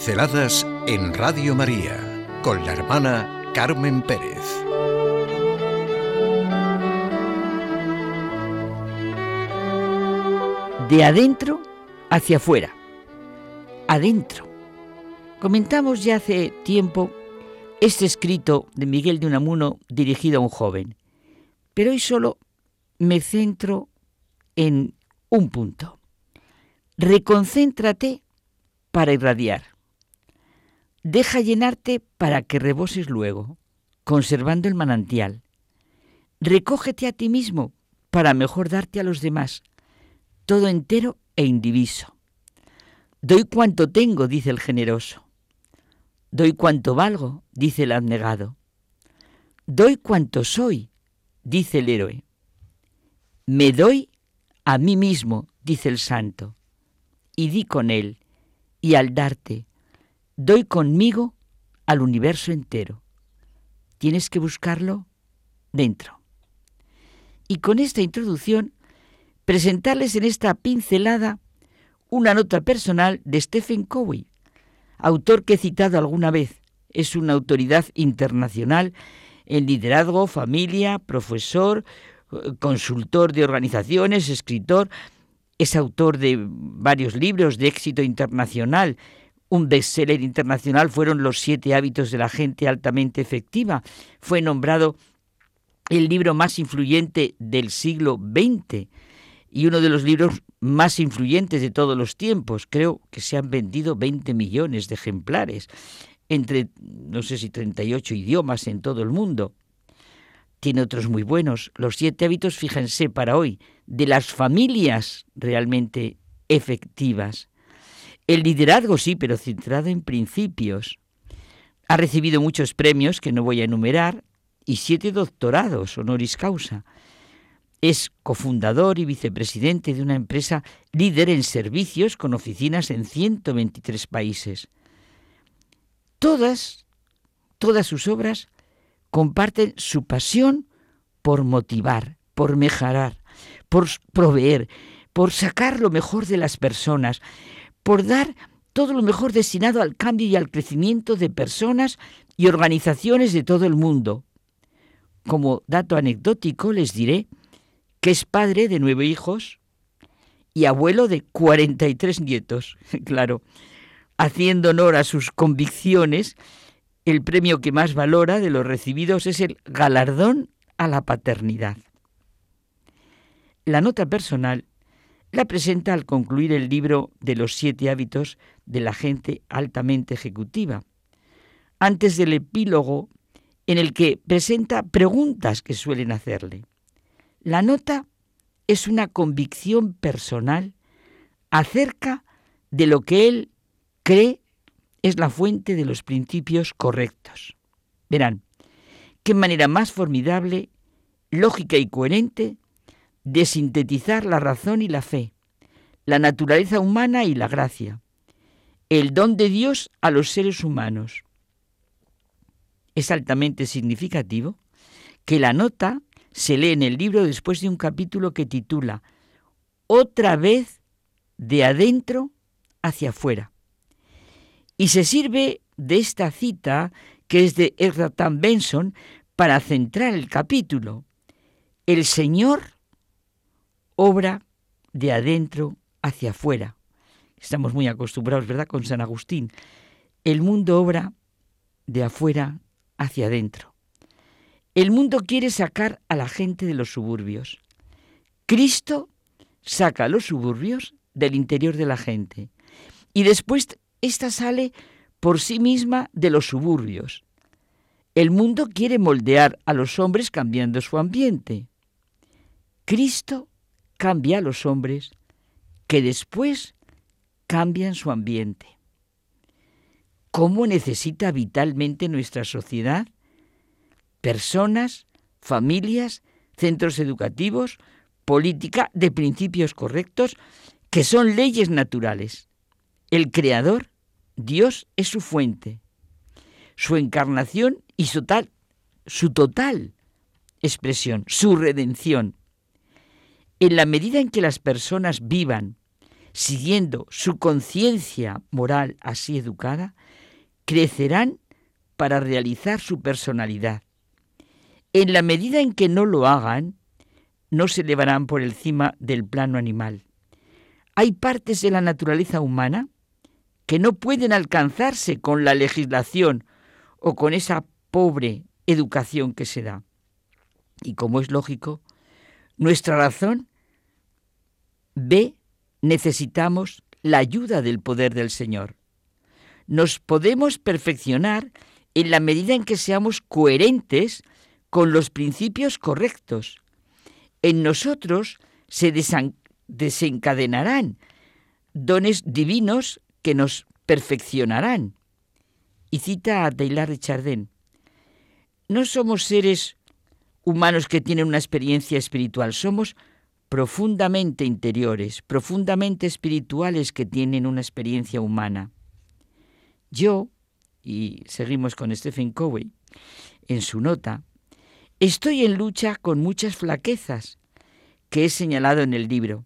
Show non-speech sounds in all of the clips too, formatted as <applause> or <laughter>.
Pinceladas en Radio María con la hermana Carmen Pérez. De adentro hacia afuera. Adentro. Comentamos ya hace tiempo este escrito de Miguel de Unamuno dirigido a un joven, pero hoy solo me centro en un punto. Reconcéntrate para irradiar. Deja llenarte para que reboses luego, conservando el manantial. Recógete a ti mismo para mejor darte a los demás, todo entero e indiviso. Doy cuanto tengo, dice el generoso. Doy cuanto valgo, dice el abnegado. Doy cuanto soy, dice el héroe. Me doy a mí mismo, dice el santo, y di con él, y al darte, doy conmigo al universo entero. Tienes que buscarlo dentro. Y con esta introducción, presentarles en esta pincelada una nota personal de Stephen Covey, autor que he citado alguna vez. Es una autoridad internacional en liderazgo, familia, profesor, consultor de organizaciones, escritor, es autor de varios libros de éxito internacional. Un bestseller internacional fueron Los siete hábitos de la gente altamente efectiva. Fue nombrado el libro más influyente del siglo XX y uno de los libros más influyentes de todos los tiempos. Creo que se han vendido 20 millones de ejemplares entre, no sé si 38 idiomas en todo el mundo. Tiene otros muy buenos. Los siete hábitos, fíjense, para hoy, de las familias realmente efectivas. El liderazgo sí, pero centrado en principios. Ha recibido muchos premios que no voy a enumerar y siete doctorados honoris causa. Es cofundador y vicepresidente de una empresa líder en servicios con oficinas en 123 países. Todas, todas sus obras comparten su pasión por motivar, por mejorar, por proveer, por sacar lo mejor de las personas, por dar todo lo mejor destinado al cambio y al crecimiento de personas y organizaciones de todo el mundo. Como dato anecdótico les diré que es padre de nueve hijos y abuelo de 43 nietos, <laughs> claro, haciendo honor a sus convicciones el premio que más valora de los recibidos es el galardón a la paternidad. La nota personal la presenta al concluir el libro de los siete hábitos de la gente altamente ejecutiva, antes del epílogo en el que presenta preguntas que suelen hacerle. La nota es una convicción personal acerca de lo que él cree es la fuente de los principios correctos. Verán, qué manera más formidable, lógica y coherente de sintetizar la razón y la fe, la naturaleza humana y la gracia, el don de Dios a los seres humanos. Es altamente significativo que la nota se lee en el libro después de un capítulo que titula Otra vez de adentro hacia afuera. Y se sirve de esta cita, que es de Erratan Benson, para centrar el capítulo. El Señor obra de adentro hacia afuera. Estamos muy acostumbrados, ¿verdad?, con San Agustín. El mundo obra de afuera hacia adentro. El mundo quiere sacar a la gente de los suburbios. Cristo saca a los suburbios del interior de la gente. Y después esta sale por sí misma de los suburbios. El mundo quiere moldear a los hombres cambiando su ambiente. Cristo cambia a los hombres que después cambian su ambiente. ¿Cómo necesita vitalmente nuestra sociedad? Personas, familias, centros educativos, política de principios correctos que son leyes naturales. El Creador Dios es su fuente, su encarnación y su, tal, su total expresión, su redención. En la medida en que las personas vivan siguiendo su conciencia moral así educada, crecerán para realizar su personalidad. En la medida en que no lo hagan, no se elevarán por encima del plano animal. Hay partes de la naturaleza humana que no pueden alcanzarse con la legislación o con esa pobre educación que se da. Y como es lógico, nuestra razón ve necesitamos la ayuda del poder del Señor. Nos podemos perfeccionar en la medida en que seamos coherentes con los principios correctos. En nosotros se desencadenarán dones divinos que nos perfeccionarán. Y cita a Taylor de Chardin. No somos seres humanos que tienen una experiencia espiritual, somos profundamente interiores, profundamente espirituales que tienen una experiencia humana. Yo, y seguimos con Stephen Covey, en su nota, estoy en lucha con muchas flaquezas que he señalado en el libro,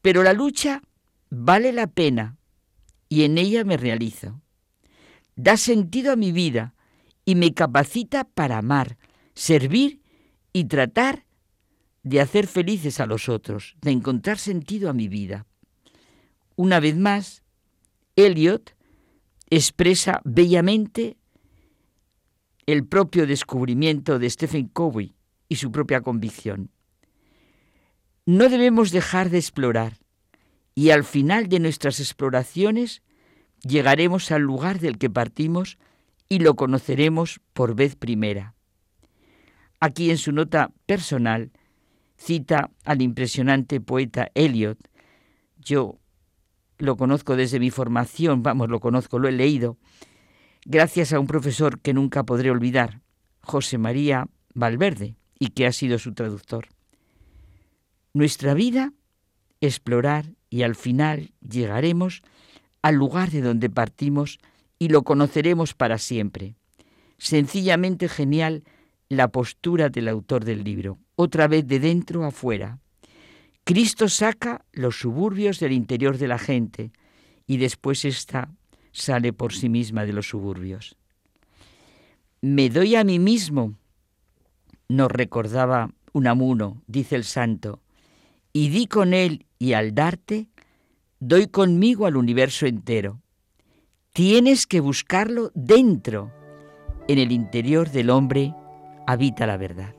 pero la lucha vale la pena y en ella me realizo. Da sentido a mi vida y me capacita para amar, servir y tratar de hacer felices a los otros, de encontrar sentido a mi vida. Una vez más, Eliot expresa bellamente el propio descubrimiento de Stephen Covey y su propia convicción. No debemos dejar de explorar y al final de nuestras exploraciones llegaremos al lugar del que partimos y lo conoceremos por vez primera. Aquí en su nota personal, cita al impresionante poeta Eliot. Yo lo conozco desde mi formación, vamos, lo conozco, lo he leído, gracias a un profesor que nunca podré olvidar, José María Valverde, y que ha sido su traductor. Nuestra vida, explorar y al final llegaremos al lugar de donde partimos y lo conoceremos para siempre. Sencillamente genial la postura del autor del libro otra vez de dentro a fuera. Cristo saca los suburbios del interior de la gente y después ésta sale por sí misma de los suburbios. Me doy a mí mismo, nos recordaba Unamuno, dice el santo, y di con él y al darte, doy conmigo al universo entero. Tienes que buscarlo dentro. En el interior del hombre habita la verdad.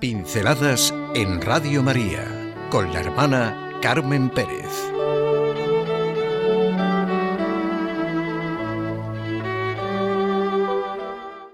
Pinceladas en Radio María con la hermana Carmen Pérez.